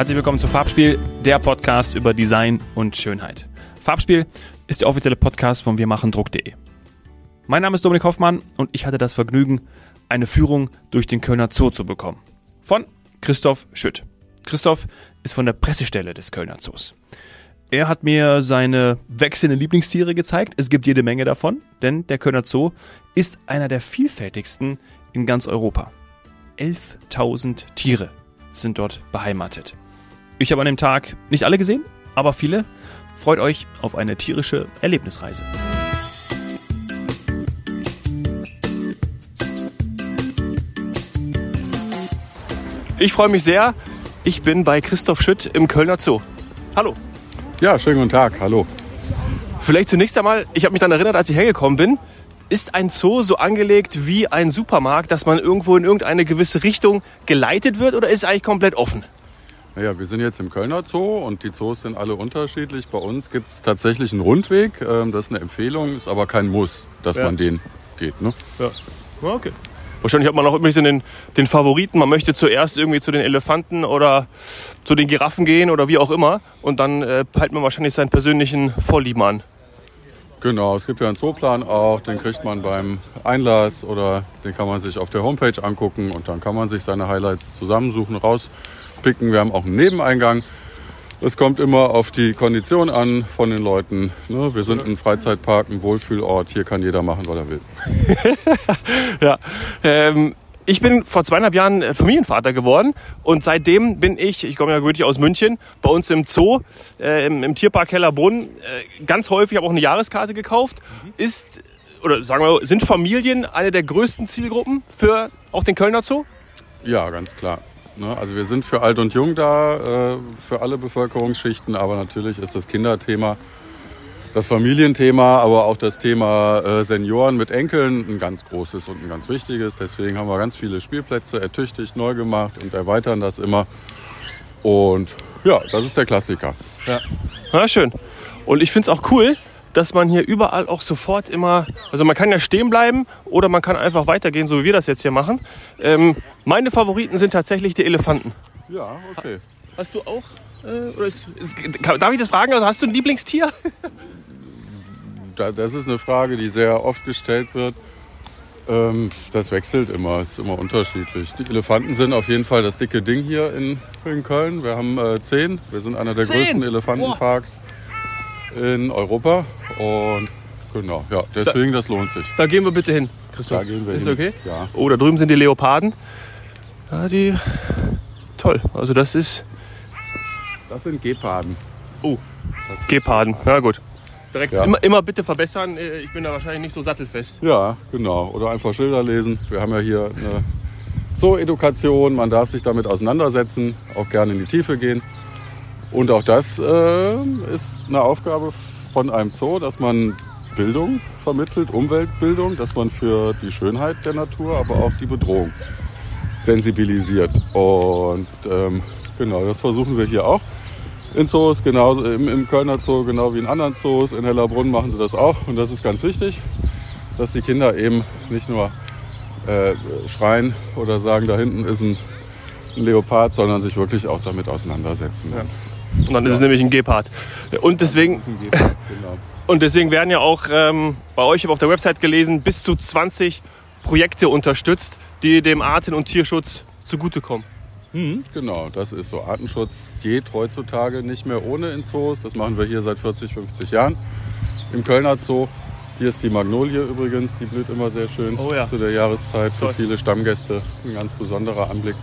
Herzlich willkommen zu Farbspiel, der Podcast über Design und Schönheit. Farbspiel ist der offizielle Podcast von wirmachendruck.de. Mein Name ist Dominik Hoffmann und ich hatte das Vergnügen, eine Führung durch den Kölner Zoo zu bekommen. Von Christoph Schütt. Christoph ist von der Pressestelle des Kölner Zoos. Er hat mir seine wechselnden Lieblingstiere gezeigt. Es gibt jede Menge davon, denn der Kölner Zoo ist einer der vielfältigsten in ganz Europa. 11.000 Tiere sind dort beheimatet. Ich habe an dem Tag nicht alle gesehen, aber viele. Freut euch auf eine tierische Erlebnisreise. Ich freue mich sehr. Ich bin bei Christoph Schütt im Kölner Zoo. Hallo. Ja, schönen guten Tag. Hallo. Vielleicht zunächst einmal, ich habe mich daran erinnert, als ich hergekommen bin, ist ein Zoo so angelegt wie ein Supermarkt, dass man irgendwo in irgendeine gewisse Richtung geleitet wird oder ist es eigentlich komplett offen? Naja, wir sind jetzt im Kölner Zoo und die Zoos sind alle unterschiedlich. Bei uns gibt es tatsächlich einen Rundweg. Ähm, das ist eine Empfehlung, ist aber kein Muss, dass Ja. man den geht. Ne? Ja. Okay. Wahrscheinlich hat man auch immer so den, den Favoriten. Man möchte zuerst irgendwie zu den Elefanten oder zu den Giraffen gehen oder wie auch immer. Und dann äh, peilt man wahrscheinlich seinen persönlichen Vorlieben an. Genau, es gibt ja einen Zooplan auch, den kriegt man beim Einlass oder den kann man sich auf der Homepage angucken und dann kann man sich seine Highlights zusammensuchen, rauspicken. Wir haben auch einen Nebeneingang. Es kommt immer auf die Kondition an von den Leuten. Ne? Wir sind ein Freizeitpark, ein Wohlfühlort. Hier kann jeder machen, was er will. Ja. Ähm, ich bin vor zweieinhalb Jahren äh, Familienvater geworden und seitdem bin ich, ich komme ja gebürtig aus München, bei uns im Zoo, äh, im, im Tierpark Hellerbrunn, äh, ganz häufig, habe auch eine Jahreskarte gekauft. Ist, oder sagen wir, sind Familien eine der größten Zielgruppen für auch den Kölner Zoo? Ja, ganz klar. Ne, Also wir sind für alt und jung da, äh, für alle Bevölkerungsschichten, aber natürlich ist das Kinderthema, das Familienthema, aber auch das Thema äh, Senioren mit Enkeln ein ganz großes und ein ganz wichtiges. Deswegen haben wir ganz viele Spielplätze ertüchtigt, neu gemacht und erweitern das immer. Und ja, das ist der Klassiker. Ja, schön. Und ich finde es auch cool, dass man hier überall auch sofort immer, also man kann ja stehen bleiben oder man kann einfach weitergehen, so wie wir das jetzt hier machen. Ähm, meine Favoriten sind tatsächlich die Elefanten. Ja, okay. Hast du auch, äh, oder ist, ist, darf ich das fragen, also hast du ein Lieblingstier? Da- Das ist eine Frage, die sehr oft gestellt wird. Ähm, Das wechselt immer, ist immer unterschiedlich. Die Elefanten sind auf jeden Fall das dicke Ding hier in, in Köln. Wir haben äh, zehn. Wir sind einer der Zehn? größten Elefantenparks in Europa. Und genau, ja, deswegen, das lohnt sich. Da gehen wir bitte hin, Christoph. Da gehen wir ist hin. okay? Ja. Oh, da drüben sind die Leoparden. Ja, die, toll. Also das ist, Das sind Geparden. oh, Geparden. Na gut. Direkt Ja. immer, immer bitte verbessern. Äh, Ich bin da wahrscheinlich nicht so sattelfest. Ja, genau. Oder einfach Schilder lesen. Wir haben ja hier eine Zoo-Edukation. Man darf sich damit auseinandersetzen, auch gerne in die Tiefe gehen. Und auch das äh, ist eine Aufgabe von einem Zoo, dass man Bildung vermittelt, Umweltbildung, dass man für die Schönheit der Natur, aber auch die Bedrohung sensibilisiert. Und ähm, genau, das versuchen wir hier auch. In Zoos, genauso im, im Kölner Zoo, genau wie in anderen Zoos. In Hellerbrunn machen sie das auch. Und das ist ganz wichtig, dass die Kinder eben nicht nur äh, schreien oder sagen, da hinten ist ein, ein Leopard, sondern sich wirklich auch damit auseinandersetzen. Ja. Und dann ist es nämlich ein Gepard. Und deswegen, Gepard, genau. und deswegen werden ja auch ähm, bei euch ich habe auf der Website gelesen, bis zu 20 Projekte unterstützt, die dem Arten- und Tierschutz zugutekommen. Genau, das ist so. Artenschutz geht heutzutage nicht mehr ohne in Zoos. Das machen wir hier seit 40, 50 Jahren im Kölner Zoo. Hier ist die Magnolie übrigens, die blüht immer sehr schön Oh ja. zu der Jahreszeit. Für Toll. viele Stammgäste ein ganz besonderer Anblick.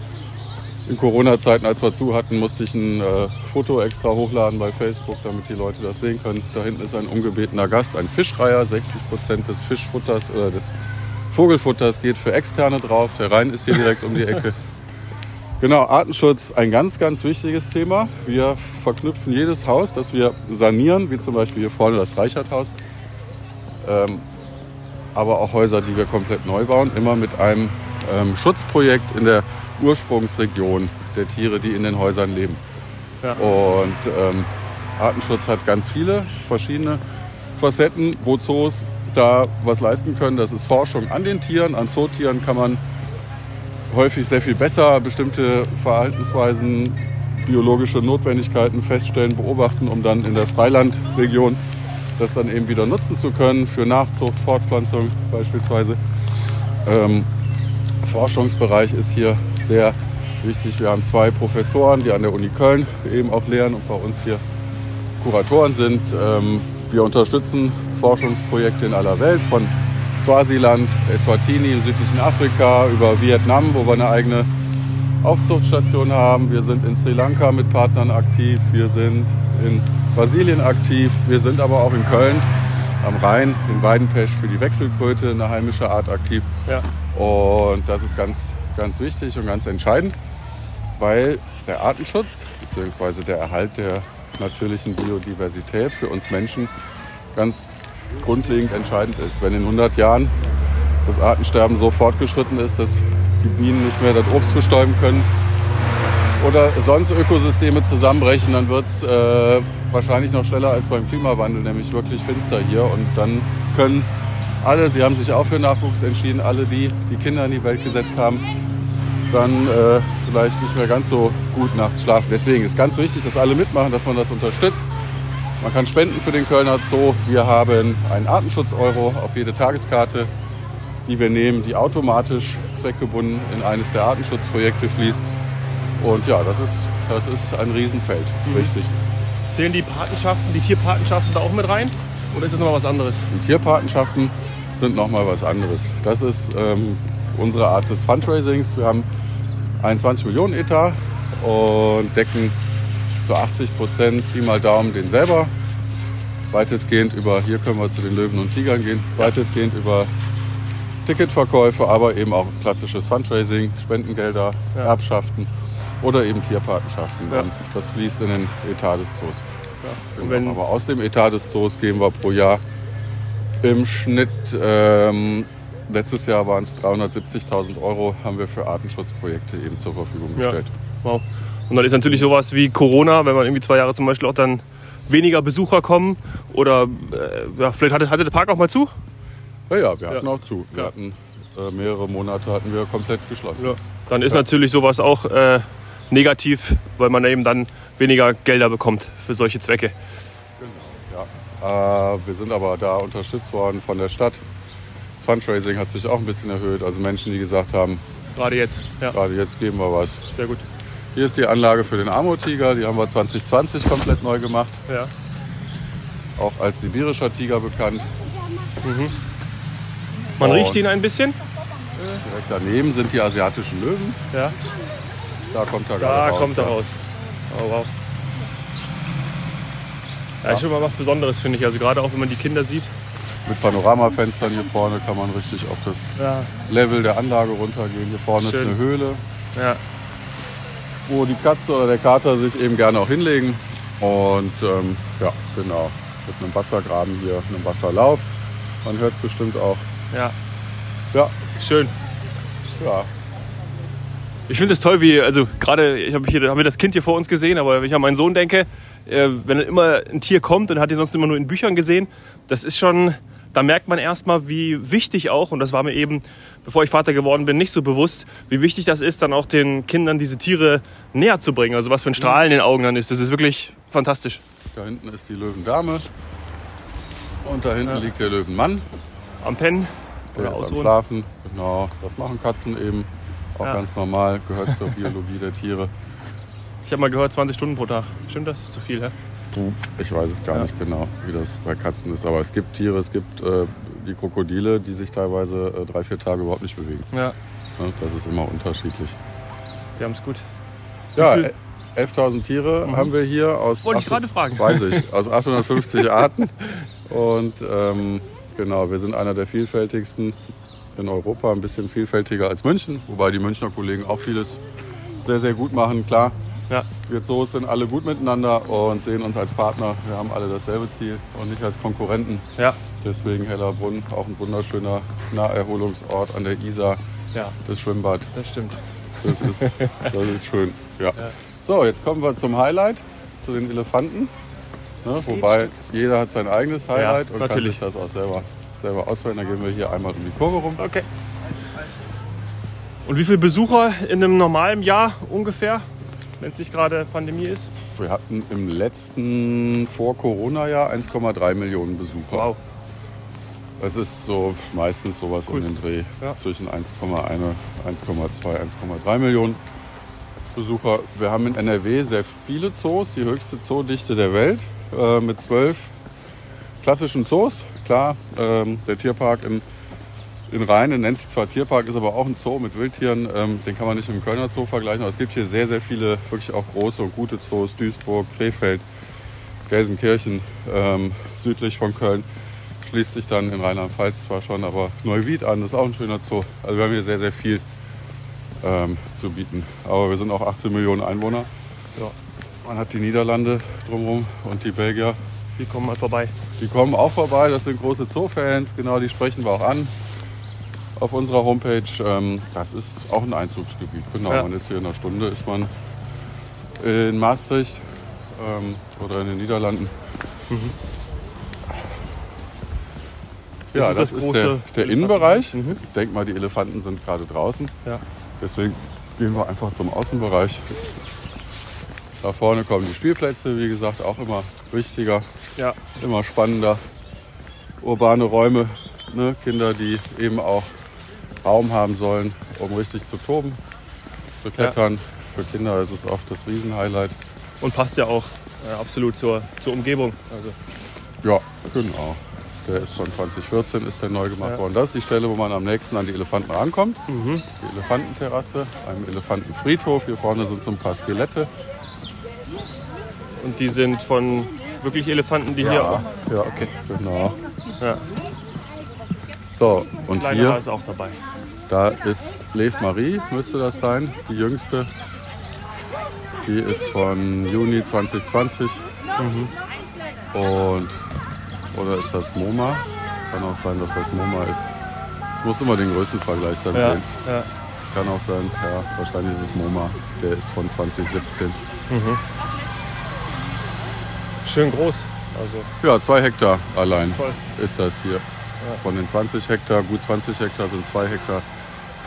In Corona-Zeiten, als wir zu hatten, musste ich ein äh, Foto extra hochladen bei Facebook, damit die Leute das sehen können. Da hinten ist ein ungebetener Gast, ein Fischreiher. 60 Prozent des Fischfutters oder des Vogelfutters geht für Externe drauf. Der Rhein ist hier direkt um die Ecke. Genau, Artenschutz, ein ganz, ganz wichtiges Thema. Wir verknüpfen jedes Haus, das wir sanieren, wie zum Beispiel hier vorne das Reicherthaus, ähm, aber auch Häuser, die wir komplett neu bauen, immer mit einem ähm, Schutzprojekt in der Ursprungsregion der Tiere, die in den Häusern leben. Ja. Und ähm, Artenschutz hat ganz viele verschiedene Facetten, wo Zoos da was leisten können. Das ist Forschung an den Tieren. An Zootieren kann man häufig sehr viel besser bestimmte Verhaltensweisen biologische Notwendigkeiten feststellen, beobachten, um dann in der Freilandregion das dann eben wieder nutzen zu können für Nachzucht, Fortpflanzung beispielsweise. Ähm, Forschungsbereich ist hier sehr wichtig. Wir haben zwei Professoren, die an der Uni Köln eben auch lehren und bei uns hier Kuratoren sind. Ähm, wir unterstützen Forschungsprojekte in aller Welt, von Swasiland, Eswatini im südlichen Afrika über Vietnam, wo wir eine eigene Aufzuchtstation haben. Wir sind in Sri Lanka mit Partnern aktiv. Wir sind in Brasilien aktiv. Wir sind aber auch in Köln am Rhein, in Weidenpesch für die Wechselkröte, eine heimische Art aktiv. Ja. Und das ist ganz, ganz wichtig und ganz entscheidend, weil der Artenschutz bzw. der Erhalt der natürlichen Biodiversität für uns Menschen ganz grundlegend entscheidend ist. Wenn in 100 Jahren das Artensterben so fortgeschritten ist, dass die Bienen nicht mehr das Obst bestäuben können oder sonst Ökosysteme zusammenbrechen, dann wird es äh, wahrscheinlich noch schneller als beim Klimawandel, nämlich wirklich finster hier. Und dann können alle, sie haben sich auch für Nachwuchs entschieden, alle die, die Kinder in die Welt gesetzt haben, dann äh, vielleicht nicht mehr ganz so gut nachts schlafen. Deswegen ist ganz wichtig, dass alle mitmachen, dass man das unterstützt. Man kann spenden für den Kölner Zoo. Wir haben einen Artenschutz-Euro auf jede Tageskarte, die wir nehmen, die automatisch zweckgebunden in eines der Artenschutzprojekte fließt. Und ja, das ist, das ist ein Riesenfeld, richtig. Zählen die Patenschaften, die Tierpatenschaften da auch mit rein? Oder ist das nochmal was anderes? Die Tierpatenschaften sind nochmal was anderes. Das ist ähm, unsere Art des Fundraisings. Wir haben 21 Millionen Etat und decken zu 80 Prozent Pi mal Daumen den selber. Weitestgehend über, hier können wir zu den Löwen und Tigern gehen, weitestgehend über Ticketverkäufe, aber eben auch klassisches Fundraising, Spendengelder, Ja. Oder eben Tierpatenschaften. Ja. Das fließt in den Etat des Zoos. Ja. Genau. Aber aus dem Etat des Zoos geben wir pro Jahr im Schnitt, ähm, letztes Jahr waren es 370.000 Euro, haben wir für Artenschutzprojekte eben zur Verfügung Ja. gestellt. wow. Und dann ist natürlich sowas wie Corona, wenn man irgendwie zwei Jahre zum Beispiel auch dann weniger Besucher kommen oder äh, ja, vielleicht hatte, hatte der Park auch mal zu. Ja, ja, wir hatten Ja. auch zu. Wir Ja. hatten äh, mehrere Monate hatten wir komplett geschlossen. Dann ist Ja. natürlich sowas auch äh, negativ, weil man eben dann weniger Gelder bekommt für solche Zwecke. Ja. Äh, wir sind aber da unterstützt worden von der Stadt. Das Fundraising hat sich auch ein bisschen erhöht. Also Menschen, die gesagt haben, Gerade jetzt. Ja, gerade jetzt geben wir was. sehr gut. Hier ist die Anlage für den Amur-Tiger. Die haben wir 2020 komplett neu gemacht. Ja. Auch als sibirischer Tiger bekannt. Man Oh. riecht ihn ein bisschen. Direkt daneben sind die asiatischen Löwen. Ja. Da kommt er Da raus. kommt er ja. raus. Oh, wow. Ja, ist schon mal was Besonderes, finde ich. Also gerade auch, wenn man die Kinder sieht. Mit Panoramafenstern hier vorne kann man richtig auf das Ja. Level der Anlage runtergehen. Hier vorne ist Schön. eine Höhle, Ja. wo die Katze oder der Kater sich eben gerne auch hinlegen. Und ähm, ja, genau. Mit einem Wassergraben hier, einem Wasserlauf. Man hört es bestimmt auch. Ja. Ja, Schön. ja. Ich finde es toll, wie, also gerade, ich habe hier, haben wir das Kind hier vor uns gesehen, aber wenn ich an meinen Sohn denke, äh, wenn immer ein Tier kommt und hat ihn sonst immer nur in Büchern gesehen, das ist schon, da merkt man erstmal, wie wichtig auch, und das war mir eben, bevor ich Vater geworden bin, nicht so bewusst, wie wichtig das ist, dann auch den Kindern diese Tiere näher zu bringen. Also was für ein Strahlen in den Augen dann ist. Das ist wirklich fantastisch. Da hinten ist die Löwendame. Und da hinten Ja. liegt der Löwenmann. Am Pennen Der oder ist am. Schlafen. Genau. Das machen Katzen eben. Auch Ja. ganz normal. Gehört zur Biologie der Tiere. Ich habe mal gehört, 20 Stunden pro Tag. Stimmt, das ist zu viel, hä? Ich weiß es gar Ja. nicht genau, wie das bei Katzen ist. Aber es gibt Tiere, es gibt äh, die Krokodile, die sich teilweise äh, drei, vier Tage überhaupt nicht bewegen. Ja, Ne? Das ist immer unterschiedlich. die haben es gut. Ja, viel- Mhm. äh, 11.000 Tiere haben wir hier aus, Wollte ich gerade fragen. weiß ich, aus 850 Arten. Und ähm, genau, wir sind einer der vielfältigsten in Europa, ein bisschen vielfältiger als München, wobei die Münchner Kollegen auch vieles sehr, sehr gut machen. Klar, Ja, wir Zoos sind alle gut miteinander und sehen uns als Partner. Wir haben alle dasselbe Ziel und nicht als Konkurrenten. ja, Deswegen Hellerbrunn, auch ein wunderschöner Naherholungsort an der Isar, ja, das Schwimmbad. das stimmt. Das ist, das ist schön. Ja. So, jetzt kommen wir zum Highlight, zu den Elefanten. Ne, wobei jeder hat sein eigenes Highlight und natürlich. kann sich das auch selber, selber auswählen. Dann gehen wir hier einmal um die Kurve rum. Okay. Und wie viele Besucher in einem normalen Jahr ungefähr? wenn es nicht gerade Pandemie ist? Wir hatten im letzten vor Corona-Jahr 1,3 Millionen Besucher. Wow. Es ist so meistens sowas Cool. um den Dreh Ja. zwischen 1,1, 1,2, 1,3 Millionen Besucher. Wir haben in NRW sehr viele Zoos, die höchste Zoodichte der Welt, äh, mit zwölf klassischen Zoos. Klar, ähm, der Tierpark in, in Rhein, der nennt sich zwar Tierpark, ist aber auch ein Zoo mit Wildtieren. Ähm, den kann man nicht mit dem Kölner Zoo vergleichen, aber es gibt hier sehr, sehr viele wirklich auch große und gute Zoos. Duisburg, Krefeld, Gelsenkirchen, ähm, südlich von Köln schließt sich dann in Rheinland-Pfalz zwar schon, aber Neuwied an, das ist auch ein schöner Zoo. Also wir haben hier sehr, sehr viel ähm, zu bieten. Aber wir sind auch 18 Millionen Einwohner. Ja. Man hat die Niederlande drumherum und die Belgier. Die kommen mal vorbei. Die kommen auch vorbei, das sind große Zoo-Fans, genau, die sprechen wir auch an auf unserer Homepage. Ähm, das ist auch ein Einzugsgebiet, genau. Ja. Man ist hier in einer Stunde, ist man in Maastricht ähm, oder in den Niederlanden. Ja, Das das, ist das ist, große der, der Innenbereich. Mhm. Ich denke mal, die Elefanten sind gerade draußen. Ja. Deswegen gehen wir einfach zum Außenbereich. Da vorne kommen die Spielplätze, wie gesagt, auch immer wichtiger, Ja. immer spannender. Urbane Räume, ne? Kinder, die eben auch Raum haben sollen, um richtig zu toben, zu klettern. Für Kinder ist es oft das Riesenhighlight. Und passt ja auch äh, absolut zur, zur Umgebung. Also, Ja, genau. Der ist von 2014, ist der neu gemacht Ja. worden. Das ist die Stelle, wo man am nächsten an die Elefanten rankommt. Die Elefantenterrasse, einem Elefantenfriedhof. Hier vorne sind so ein paar Skelette. Und die sind von wirklich Elefanten, die hier auch. ja, okay. Genau. Ja. So, und Kleinerer hier, ist auch dabei. da ist Lev Marie, müsste das sein, die jüngste. Die ist von Juni 2020. Und, oder ist das MoMA? Kann auch sein, dass das MoMA ist. Ich muss immer den Größenvergleich dann Ja, sehen. ja. Kann auch sein, ja, wahrscheinlich ist es MoMA. Der ist von 2017. Schön groß. Also Ja, zwei Hektar allein toll. ist das hier. Von den 20 Hektar, gut 20 Hektar sind zwei Hektar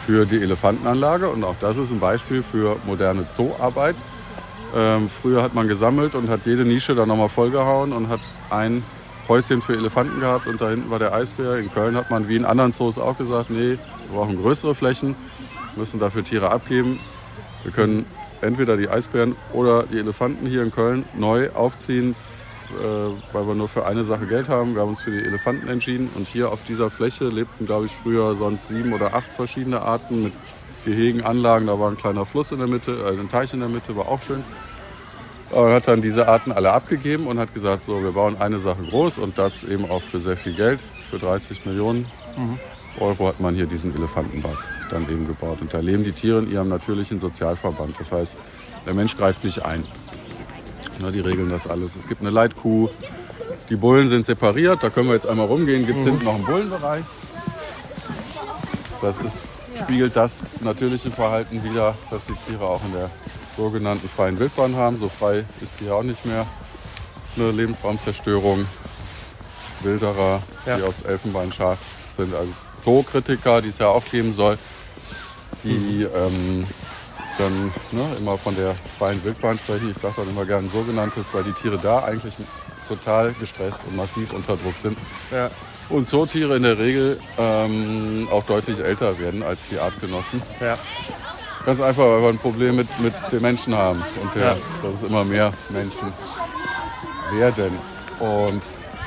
für die Elefantenanlage. Und auch das ist ein Beispiel für moderne Zooarbeit. Ähm, früher hat man gesammelt und hat jede Nische dann nochmal vollgehauen und hat ein Häuschen für Elefanten gehabt und da hinten war der Eisbär. In Köln hat man wie in anderen Zoos auch gesagt, nee, wir brauchen größere Flächen, müssen dafür Tiere abgeben. Wir können entweder die Eisbären oder die Elefanten hier in Köln neu aufziehen, weil wir nur für eine Sache Geld haben. Wir haben uns für die Elefanten entschieden und hier auf dieser Fläche lebten, glaube ich, früher sonst sieben oder acht verschiedene Arten mit Gehegen, Anlagen. Da war ein kleiner Fluss in der Mitte, äh, ein Teich in der Mitte, war auch schön. Er hat dann diese Arten alle abgegeben und hat gesagt, so, wir bauen eine Sache groß und das eben auch für sehr viel Geld, für 30 Millionen Euro hat man hier diesen Elefantenbad dann eben gebaut. Und da leben die Tiere in ihrem natürlichen Sozialverband. Das heißt, der Mensch greift nicht ein. Na, die regeln das alles. Es gibt eine Leitkuh, die Bullen sind separiert, da können wir jetzt einmal rumgehen. Gibt es hinten noch einen Bullenbereich. Das ist, spiegelt das natürliche Verhalten wider, dass die Tiere auch in der sogenannten freien Wildbahn haben. So frei ist die ja auch nicht mehr. Eine Lebensraumzerstörung, Wilderer, Ja. die aufs Elfenbeinschaf sind, also Zookritiker, die es ja auch geben soll, die ähm, dann ne, immer von der freien Wildbahn sprechen. Ich sage dann immer gerne sogenanntes, weil die Tiere da eigentlich total gestresst und massiv unter Druck sind. Ja. Und Zootiere in der Regel ähm, auch deutlich älter werden als die Artgenossen. Ja. Ganz einfach, weil wir ein Problem mit, mit den Menschen haben und der, Ja. dass es immer mehr Menschen werden. Und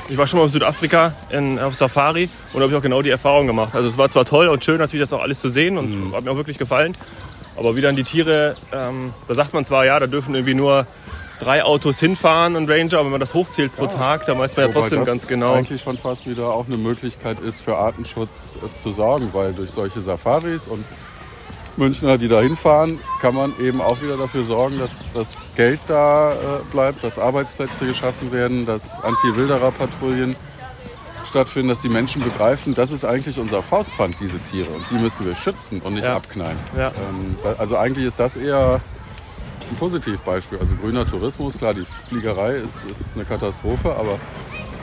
Ich war schon mal in Südafrika in, auf Safari und habe ich auch genau die Erfahrung gemacht. Also es war zwar toll und schön natürlich das auch alles zu sehen und Mhm. hat mir auch wirklich gefallen. Aber wie dann die Tiere, ähm, da sagt man zwar, ja, da dürfen irgendwie nur drei Autos hinfahren und Ranger, aber wenn man das hochzählt pro Tag, da weiß man ja Wobei trotzdem ganz genau. eigentlich schon fast wieder auch eine Möglichkeit ist, für Artenschutz äh, zu sorgen, weil durch solche Safaris und Münchner, die da hinfahren, kann man eben auch wieder dafür sorgen, dass das Geld da äh, bleibt, dass Arbeitsplätze geschaffen werden, dass Anti-Wilderer-Patrouillen stattfinden, dass die Menschen begreifen, das ist eigentlich unser Faustpfand, diese Tiere. Und die müssen wir schützen und nicht Ja. abknallen. Ja. Ähm, also eigentlich ist das eher ein Positivbeispiel. Also grüner Tourismus, klar, die Fliegerei ist, ist eine Katastrophe, aber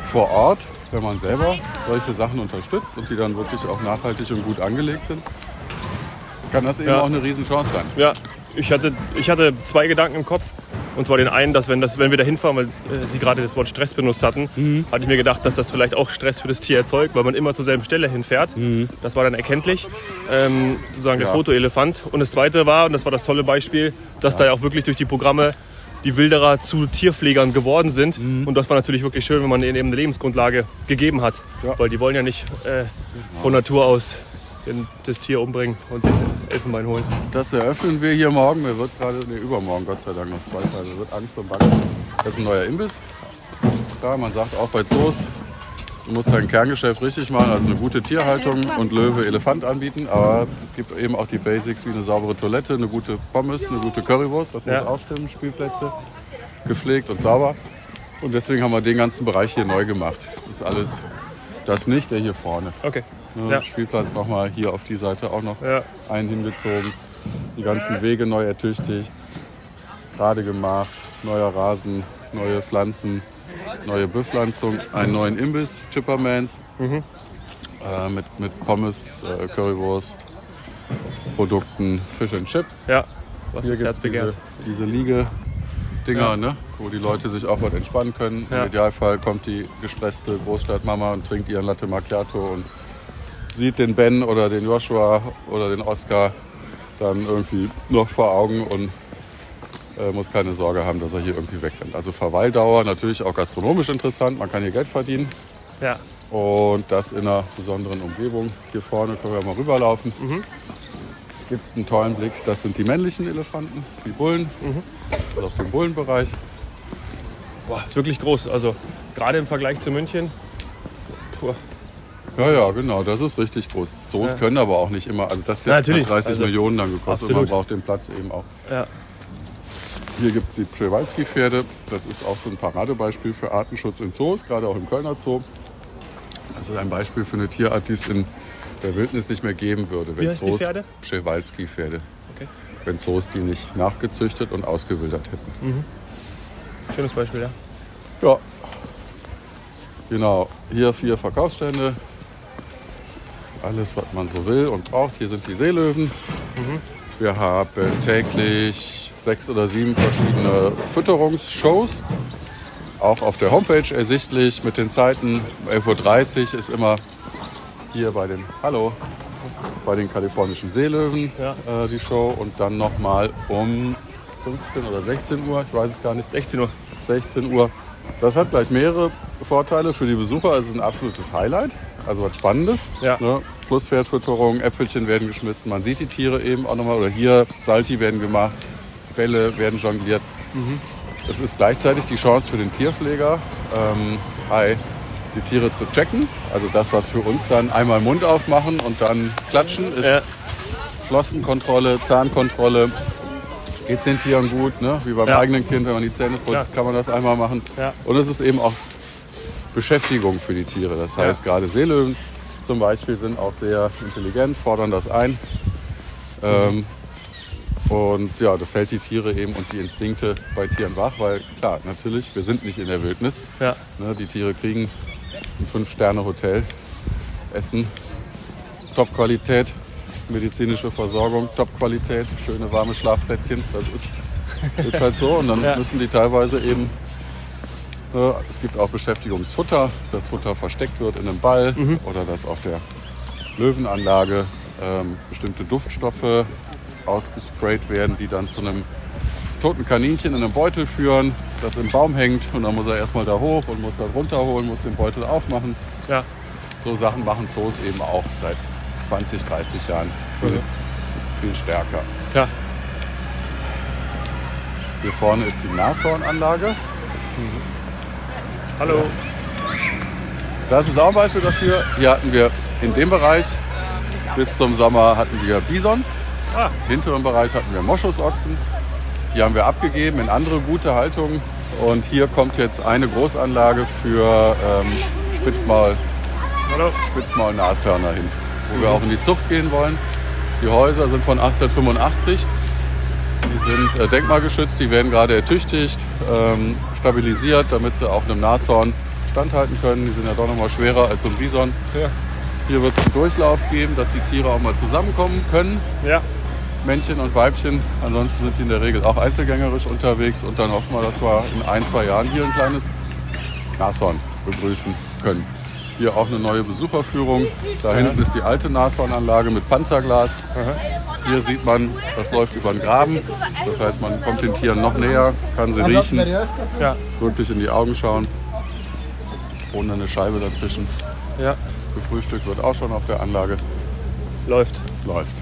vor Ort, wenn man selber solche Sachen unterstützt und die dann wirklich auch nachhaltig und gut angelegt sind, kann das eben Ja. auch eine Riesenchance sein. Ja, ich hatte, ich hatte zwei Gedanken im Kopf. Und zwar den einen, dass wenn, das, wenn wir da hinfahren, weil äh, Sie gerade das Wort Stress benutzt hatten, Mhm. hatte ich mir gedacht, dass das vielleicht auch Stress für das Tier erzeugt, weil man immer zur selben Stelle hinfährt. Das war dann erkenntlich, ähm, sozusagen der Mhm. Ja. Fotoelefant. Und das zweite war, und das war das tolle Beispiel, dass da ja auch wirklich durch die Programme die Wilderer zu Tierpflegern geworden sind. Und das war natürlich wirklich schön, wenn man ihnen eben eine Lebensgrundlage gegeben hat. Mhm. Ja. Weil die wollen ja nicht äh, von Natur aus den, das Tier umbringen und das Elfenbein holen. Das eröffnen wir hier morgen. Mir wird gerade, nee, übermorgen, Gott sei Dank, noch zwei Tage. Mir wird Angst und Bange. Das ist ein neuer Imbiss. Klar, man sagt auch bei Zoos, du musst dein Kerngeschäft richtig machen, also eine gute Tierhaltung und Löwe, Elefant anbieten. Aber es gibt eben auch die Basics wie eine saubere Toilette, eine gute Pommes, eine gute Currywurst. Das muss Ja. auch stimmen. Spielplätze, gepflegt und sauber. Und deswegen haben wir den ganzen Bereich hier neu gemacht. Das ist alles das nicht, der hier vorne. Okay. Ne, Ja. Spielplatz nochmal hier auf die Seite auch noch Ja. einen hingezogen. Die ganzen Wege neu ertüchtigt, gerade gemacht, neuer Rasen, neue Pflanzen, neue Bepflanzung, einen neuen Imbiss, Chippermans, äh, mit, mit Pommes, äh, Currywurst, Produkten, Fish and Chips. Ja, was Hier das Herz begehrt. Diese, diese Liege-Dinger, Ja. ne? wo die Leute sich auch was entspannen können. Ja. Im Idealfall kommt die gestresste Großstadtmama und trinkt ihren Latte Macchiato und sieht den Ben oder den Joshua oder den Oscar dann irgendwie noch vor Augen und äh, muss keine Sorge haben, dass er hier irgendwie wegrennt. Also Verweildauer natürlich auch gastronomisch interessant. Man kann hier Geld verdienen Ja. und das in einer besonderen Umgebung. Hier vorne können wir mal rüberlaufen. Gibt es einen tollen Blick. Das sind die männlichen Elefanten, die Bullen. Also auf dem Bullenbereich. Boah, ist wirklich groß. Also gerade im Vergleich zu München. Puh. Ja, ja, genau, das ist richtig groß. Zoos Ja. können aber auch nicht immer, also das hier Ja, hat natürlich. 30 Also, Millionen dann gekostet und absolut. man braucht den Platz eben auch. Ja. Hier gibt es die Przewalski-Pferde. Das ist auch so ein Paradebeispiel für Artenschutz in Zoos, gerade auch im Kölner Zoo. Also ein Beispiel für eine Tierart, die es in der Wildnis nicht mehr geben würde, wenn heißt die Zoos Pferde? Przewalski-Pferde, Okay. wenn Zoos die nicht nachgezüchtet und ausgewildert hätten. Schönes Beispiel, ja. Ja, genau. Hier vier Verkaufsstände. Alles, was man so will und braucht. Hier sind die Seelöwen. Wir haben täglich sechs oder sieben verschiedene Fütterungsshows. Auch auf der Homepage ersichtlich mit den Zeiten. 11.30 Uhr ist immer hier bei den, hallo, bei den kalifornischen Seelöwen Ja. äh, die Show. Und dann nochmal um 15 oder 16 Uhr, ich weiß es gar nicht, 16 Uhr. 16 Uhr. Das hat gleich mehrere Vorteile für die Besucher. Es ist ein absolutes Highlight, also was Spannendes. Ja. Ne? Flusspferdfütterung, Äpfelchen werden geschmissen, man sieht die Tiere eben auch nochmal. Oder hier Salti werden gemacht, Bälle werden jongliert. Es ist gleichzeitig die Chance für den Tierpfleger, ähm, hi, die Tiere zu checken. Also das, was für uns dann einmal Mund aufmachen und dann klatschen, ist Ja. Flossenkontrolle, Zahnkontrolle. Geht's den Tieren gut, ne? wie beim Ja. eigenen Kind, wenn man die Zähne putzt, Ja. kann man das einmal machen. Und es ist eben auch Beschäftigung für die Tiere. Das heißt, gerade Seelöwen zum Beispiel sind auch sehr intelligent, fordern das ein. Ähm, und ja, das hält die Tiere eben und die Instinkte bei Tieren wach, weil klar, natürlich, wir sind nicht in der Wildnis. Ja. Ne, die Tiere kriegen ein Fünf-Sterne-Hotel, Essen, Top-Qualität, medizinische Versorgung, Top-Qualität, schöne warme Schlafplätzchen. Das ist, ist halt so. Und dann Ja. müssen die teilweise eben, es gibt auch Beschäftigungsfutter, das Futter versteckt wird in einem Ball oder dass auf der Löwenanlage ähm, bestimmte Duftstoffe ausgesprayt werden, die dann zu einem toten Kaninchen in einem Beutel führen, das im Baum hängt und dann muss er erstmal da hoch und muss dann runterholen, muss den Beutel aufmachen. Ja. So Sachen machen Zoos eben auch seit 20, 30 Jahren viel, viel stärker. Klar. Hier vorne ist die Nashornanlage. Hallo. Das ist auch ein Beispiel dafür. Hier hatten wir in dem Bereich bis zum Sommer hatten wir Bisons. Ah. Im hinteren Bereich hatten wir Moschusochsen. Die haben wir abgegeben in andere gute Haltungen. Und hier kommt jetzt eine Großanlage für ähm, Spitzmaul, Hallo. Spitzmaul-Nashörner hin, wo wir auch in die Zucht gehen wollen. Die Häuser sind von 1885. Die sind äh, denkmalgeschützt, die werden gerade ertüchtigt, ähm, stabilisiert, damit sie auch einem Nashorn standhalten können. Die sind ja doch noch mal schwerer als so ein Bison. Ja. Hier wird es einen Durchlauf geben, dass die Tiere auch mal zusammenkommen können. Ja. Männchen und Weibchen. Ansonsten sind die in der Regel auch einzelgängerisch unterwegs und dann hoffen wir, dass wir in ein, zwei Jahren hier ein kleines Nashorn begrüßen können. Hier auch eine neue Besucherführung. Da hinten ist die alte Nashornanlage mit Panzerglas. Hier sieht man, das läuft über den Graben. Das heißt, man kommt den Tieren noch näher, kann sie riechen, Ja. wirklich in die Augen schauen. Ohne eine Scheibe dazwischen. Ja. Gefrühstückt wird auch schon auf der Anlage. Läuft. Läuft.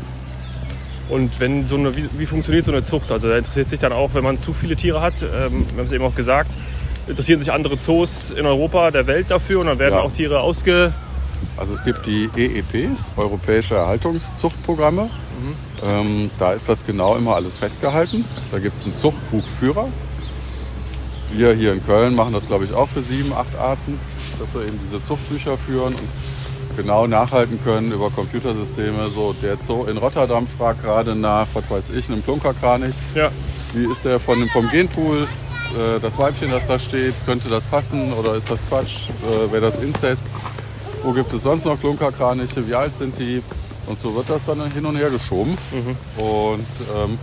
Und wenn so eine, wie, wie funktioniert so eine Zucht? Also da interessiert sich dann auch, wenn man zu viele Tiere hat, ähm, wir haben es eben auch gesagt, interessieren sich andere Zoos in Europa, der Welt dafür und dann werden Ja. auch Tiere ausge... Also es gibt die EEPs, Europäische Erhaltungszuchtprogramme. Ähm, da ist das genau immer alles festgehalten. Da gibt es einen Zuchtbuchführer. Wir hier in Köln machen das, glaube ich, auch für sieben, acht Arten, dass wir eben diese Zuchtbücher führen und genau nachhalten können über Computersysteme. So, der Zoo in Rotterdam fragt gerade nach, was weiß ich, einem Klunkerkranich. Ja. Wie ist der von dem, vom Genpool? Äh, das Weibchen, das da steht, könnte das passen oder ist das Quatsch? Äh, Wäre das Inzest? Wo gibt es sonst noch Klunkerkraniche? Wie alt sind die? Und so wird das dann hin und her geschoben. Und ähm,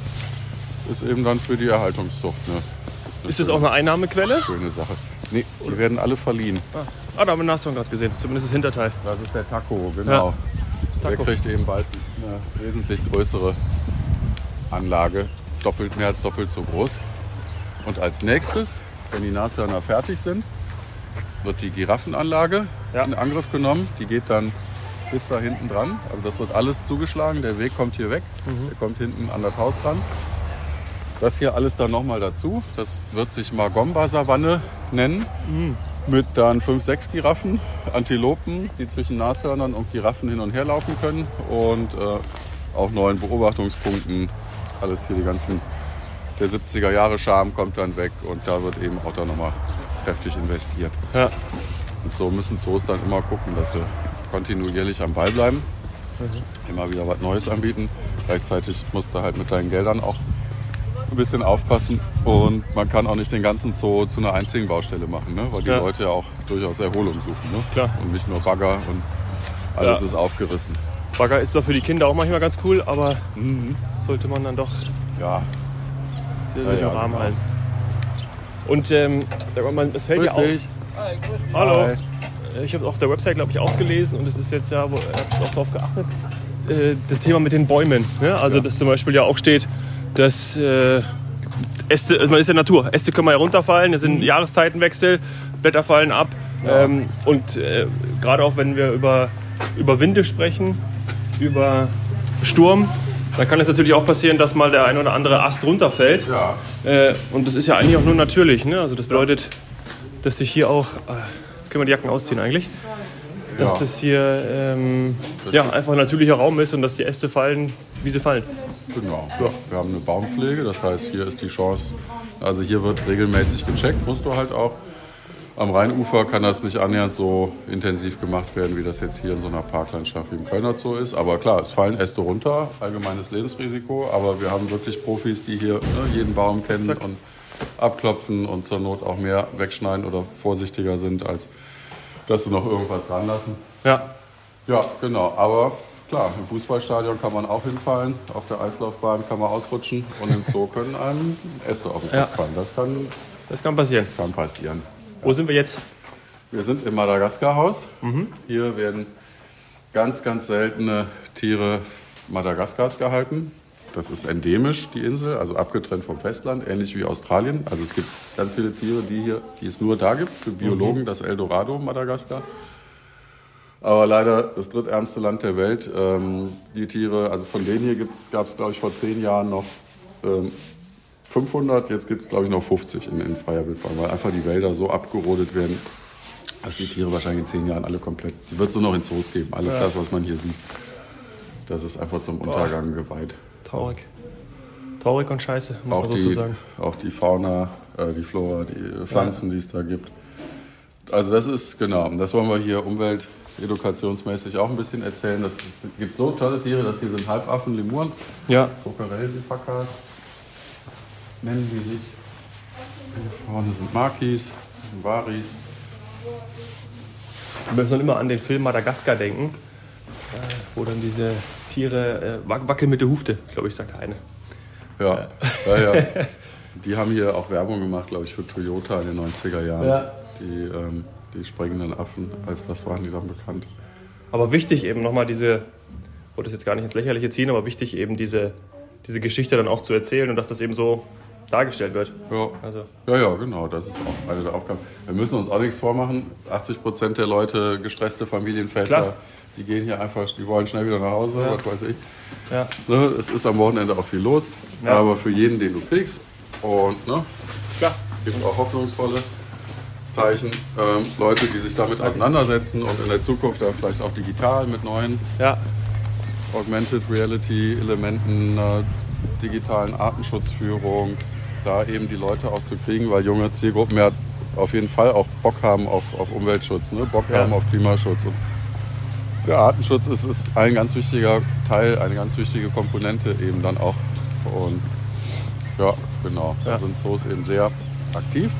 ist eben dann für die Erhaltungszucht eine, eine Ist das auch eine Einnahmequelle? schöne Sache. Nee, die werden alle verliehen. Ah, da haben wir Nashorn gerade gesehen, zumindest das Hinterteil. Das ist der Taco, genau. Der Taco. kriegt eben bald eine wesentlich größere Anlage, doppelt mehr als doppelt so groß. Und als nächstes, wenn die Nashörner fertig sind, wird die Giraffenanlage Ja. in Angriff genommen. Die geht dann bis da hinten dran. Also das wird alles zugeschlagen. Der Weg kommt hier weg. Der kommt hinten an das Haus dran. Das hier alles dann nochmal dazu. Das wird sich Magomba-Savanne nennen. Mit dann fünf, sechs Giraffen, Antilopen, die zwischen Nashörnern und Giraffen hin und her laufen können. Und äh, auch neuen Beobachtungspunkten. Alles hier die ganzen, der 70er Jahre Charme kommt dann weg. Und da wird eben auch dann nochmal kräftig investiert. Ja. Und so müssen Zoos dann immer gucken, dass sie kontinuierlich am Ball bleiben. Immer wieder was Neues anbieten. Gleichzeitig musst du halt mit deinen Geldern auch ein bisschen aufpassen. Und man kann auch nicht den ganzen Zoo zu einer einzigen Baustelle machen, ne? weil die Ja. Leute ja auch durchaus Erholung suchen. Ne? Klar. Und nicht nur Bagger und alles Ja. ist aufgerissen. Bagger ist zwar für die Kinder auch manchmal ganz cool, aber sollte man dann doch Ja, sehr Ja, ja, Rahmen genau. halten. Und ähm, es fällt grüß ja auch. dich. Hallo. Hi. Äh, Ich habe es auf der Website, glaube ich, auch gelesen und es ist jetzt ja, wo- ihr habt auch darauf geachtet, äh, das Thema mit den Bäumen. Ne? Also, dass zum Beispiel ja auch steht, dass äh, Äste, also man ist ja Natur, Äste können mal ja runterfallen, es sind Jahreszeitenwechsel, Blätter fallen ab. Ähm, und äh, gerade auch wenn wir über, über Winde sprechen, über Sturm, dann kann es natürlich auch passieren, dass mal der ein oder andere Ast runterfällt. Ja, Äh, und das ist ja eigentlich auch nur natürlich. Ne? Also das bedeutet, dass sich hier auch, äh, jetzt können wir die Jacken ausziehen eigentlich, dass Ja. das hier ähm, Das ja, einfach ein natürlicher Raum ist und dass die Äste fallen, wie sie fallen. genau. Wir haben eine Baumpflege, das heißt, hier ist die Chance, also hier wird regelmäßig gecheckt, musst du halt auch. Am Rheinufer kann das nicht annähernd so intensiv gemacht werden, wie das jetzt hier in so einer Parklandschaft wie im Kölner Zoo ist. Aber klar, es fallen Äste runter, allgemeines Lebensrisiko. Aber wir haben wirklich Profis, die hier ne, jeden Baum kennen und abklopfen und zur Not auch mehr wegschneiden oder vorsichtiger sind, als dass sie noch irgendwas dran lassen. Ja, Ja, genau. Aber klar, im Fußballstadion kann man auch hinfallen, auf der Eislaufbahn kann man ausrutschen und im Zoo können einem Äste auf den Kopf Ja. fallen. Das kann, das kann passieren. kann passieren. Wo sind wir jetzt? Wir sind im Madagaskarhaus. Hier werden ganz, ganz seltene Tiere Madagaskars gehalten. Das ist endemisch, die Insel, also abgetrennt vom Festland, ähnlich wie Australien. Also es gibt ganz viele Tiere, die, hier, die es nur da gibt. Für Biologen das Eldorado Madagaskar. Aber leider das drittärmste Land der Welt. Ähm, die Tiere, also von denen hier gab es, glaube ich, vor zehn Jahren noch ähm, 500. Jetzt gibt es, glaube ich, noch 50 in, in freier Wildbahn, weil einfach die Wälder so abgerodet werden, dass die Tiere wahrscheinlich in zehn Jahren alle komplett. Die wird es nur noch in Zoos geben. Alles das, was man hier sieht. Das ist einfach zum Untergang geweiht. Traurig. Traurig und scheiße, muss Auch man die, sozusagen. auch die Fauna, äh, die Flora, die äh, Pflanzen, die es da gibt. Also das ist, genau, das wollen wir hier umweltedukationsmäßig auch ein bisschen erzählen. Das, es gibt so tolle Tiere, das hier sind Halbaffen, Lemuren, Ja, Kokarelsifakas, nennen die sich. Hier vorne sind Makis, Varis. wir müssen immer an den Film Madagaskar denken, äh, wo dann diese Tiere äh, wac- wackeln mit der Hufte, glaube ich, sagt der eine. Ja, ja, ja. Die haben hier auch Werbung gemacht, glaube ich, für Toyota in den 90er Jahren. Ja. Die, ähm, die sprengenden Affen, als das waren die dann bekannt. Aber wichtig eben nochmal diese, wollte das jetzt gar nicht ins Lächerliche ziehen, aber wichtig eben diese, diese Geschichte dann auch zu erzählen und dass das eben so dargestellt wird. Ja. Also, Ja, ja, genau, das ist auch eine der Aufgaben. Wir müssen uns auch nichts vormachen. 80 Prozent der Leute, gestresste Familienväter, Klar. die gehen hier einfach, die wollen schnell wieder nach Hause, Ja. was weiß ich. ja. Ne, es ist am Wochenende auch viel los, Ja. aber für jeden, den du kriegst und ne, Klar. gibt auch hoffnungsvolle Zeichen. Ähm, Leute, die sich damit auseinandersetzen und in der Zukunft dann vielleicht auch digital mit neuen Ja, Augmented Reality Elementen, äh, digitalen Artenschutzführung, da eben die Leute auch zu kriegen, weil junge Zielgruppen ja auf jeden Fall auch Bock haben auf, auf Umweltschutz, ne? Bock Ja. haben auf Klimaschutz. Und der Artenschutz ist, ist ein ganz wichtiger Teil, eine ganz wichtige Komponente eben dann auch. Und ja, genau, Ja. da sind Zoos eben sehr aktiv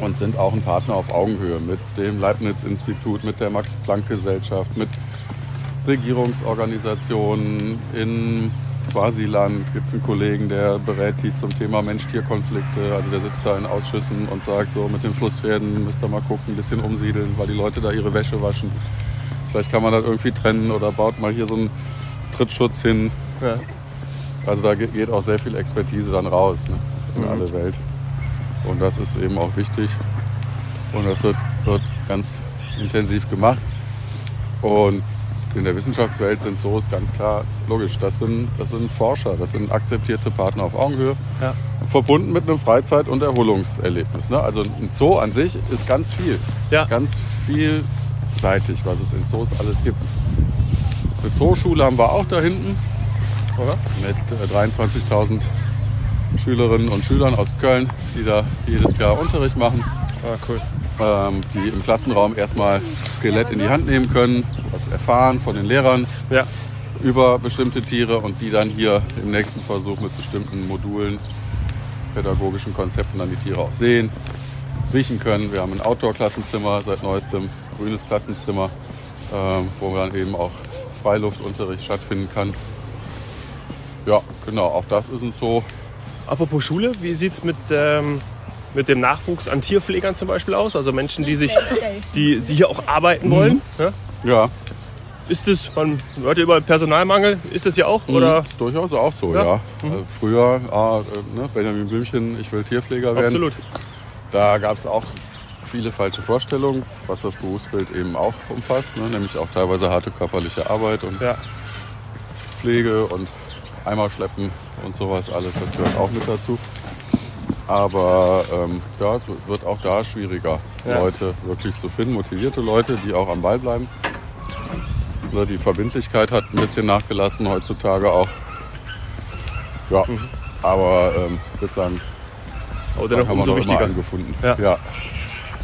und sind auch ein Partner auf Augenhöhe mit dem Leibniz-Institut, mit der Max-Planck-Gesellschaft, mit Regierungsorganisationen. In Swasiland gibt es einen Kollegen, der berät die zum Thema Mensch-Tier-Konflikte. Also der sitzt da in Ausschüssen und sagt so, mit den Flusspferden müsst ihr mal gucken, ein bisschen umsiedeln, weil die Leute da ihre Wäsche waschen. Vielleicht kann man das irgendwie trennen oder baut mal hier so einen Trittschutz hin. ja. Also da ge- geht auch sehr viel Expertise dann raus ne, in Mhm. alle Welt. Und das ist eben auch wichtig. Und das wird, wird ganz intensiv gemacht. Und in der Wissenschaftswelt sind Zoos ganz klar logisch. Das sind, das sind Forscher, das sind akzeptierte Partner auf Augenhöhe, Ja. verbunden mit einem Freizeit- und Erholungserlebnis. Ne? Also ein Zoo an sich ist ganz viel, Ja. ganz vielseitig, was es in Zoos alles gibt. Eine Zooschule haben wir auch da hinten Oder? mit äh, 23.000 Schülerinnen und Schülern aus Köln, die da jedes Jahr Unterricht machen, Ah, cool. ähm, die im Klassenraum erstmal Skelett in die Hand nehmen können, was erfahren von den Lehrern Ja, über bestimmte Tiere und die dann hier im nächsten Versuch mit bestimmten Modulen, pädagogischen Konzepten dann die Tiere auch sehen, riechen können. Wir haben ein Outdoor-Klassenzimmer seit neuestem, grünes Klassenzimmer, ähm, wo dann eben auch Freiluftunterricht stattfinden kann. Ja, genau, auch das ist ein Zoo. Apropos Schule, wie sieht es mit, ähm, mit dem Nachwuchs an Tierpflegern zum Beispiel aus? Also Menschen, die sich, die, die hier auch arbeiten wollen. Ja? Ja, Ist es, man hört ja über Personalmangel, ist das ja auch? Oder? Mhm, durchaus auch so, Ja. ja. Also früher, ah, äh, ne, Benjamin Blümchen, ich will Tierpfleger werden. Absolut. Da gab es auch viele falsche Vorstellungen, was das Berufsbild eben auch umfasst, ne? nämlich auch teilweise harte körperliche Arbeit und Ja. Pflege und Eimer schleppen und sowas alles, das gehört auch mit dazu. Aber ähm, ja, es wird auch da schwieriger, Ja. Leute wirklich zu finden, motivierte Leute, die auch am Ball bleiben. Ne, Die Verbindlichkeit hat ein bisschen nachgelassen heutzutage auch. Ja, Mhm. aber ähm, bislang, Oder bislang noch haben wir noch immer wichtiger. einen gefunden. Ja. ja.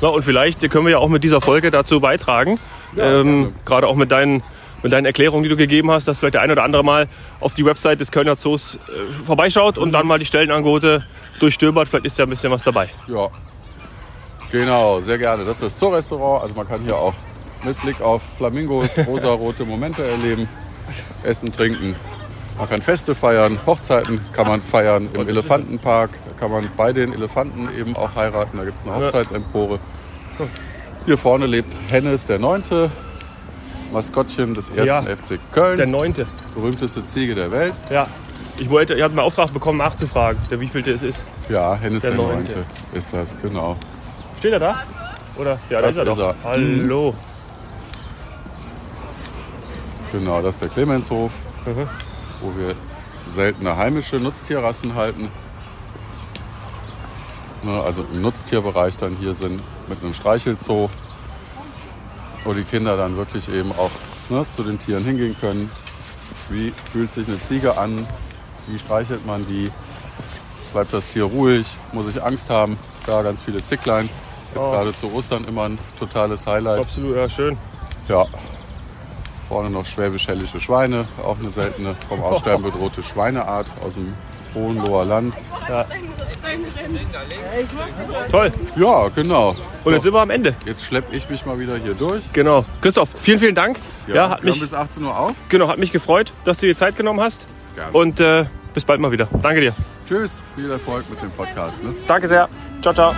Na, und vielleicht können wir ja auch mit dieser Folge dazu beitragen, Ja, ähm, gerade auch mit deinen, mit deinen Erklärungen, die du gegeben hast, dass vielleicht der ein oder andere mal auf die Website des Kölner Zoos äh, vorbeischaut und dann mal die Stellenangebote durchstöbert. Vielleicht ist ja ein bisschen was dabei. Ja, genau, sehr gerne. Das ist das Zoo-Restaurant. Also man kann hier auch mit Blick auf Flamingos rosarote Momente erleben, essen, trinken. Man kann Feste feiern, Hochzeiten kann man feiern im Elefantenpark. Kann man bei den Elefanten eben auch heiraten. Da gibt es eine Hochzeitsempore. Hier vorne lebt Hennes der Neunte, Maskottchen des ersten Ja. FC Köln, Der neunte. berühmteste Ziege der Welt. Ja. Ich wollte, ich hatte einen Auftrag bekommen, nachzufragen, der wievielte es ist. Ja, Hennes Der der, Neunte. Neunte ist das, genau. Steht er da? Oder? Ja, da Das ist er ist doch. er. Hallo. Genau, das ist der Clemenshof, Mhm. wo wir seltene heimische Nutztierrassen halten. Ne, also im Nutztierbereich dann hier sind mit einem Streichelzoo, wo die Kinder dann wirklich eben auch ne, zu den Tieren hingehen können. Wie fühlt sich eine Ziege an? Wie streichelt man die? Bleibt das Tier ruhig? Muss ich Angst haben? Da ganz viele Zicklein. Jetzt Oh. gerade zu Ostern immer ein totales Highlight. Absolut, ja, schön. Ja. Vorne noch schwäbisch-hellische Schweine, auch eine seltene, vom Aussterben bedrohte Schweineart aus dem Hohenloher Land. Toll. Ja, genau. Und jetzt sind wir am Ende. Jetzt schleppe ich mich mal wieder hier durch. Genau. Christoph, vielen, vielen Dank. Ja, hat wir mich, bis 18 Uhr auf. genau, hat mich gefreut, dass du dir Zeit genommen hast. Gerne. Und äh, bis bald mal wieder. Danke dir. Tschüss, viel Erfolg mit dem Podcast. Ne? Danke sehr. Ciao, ciao.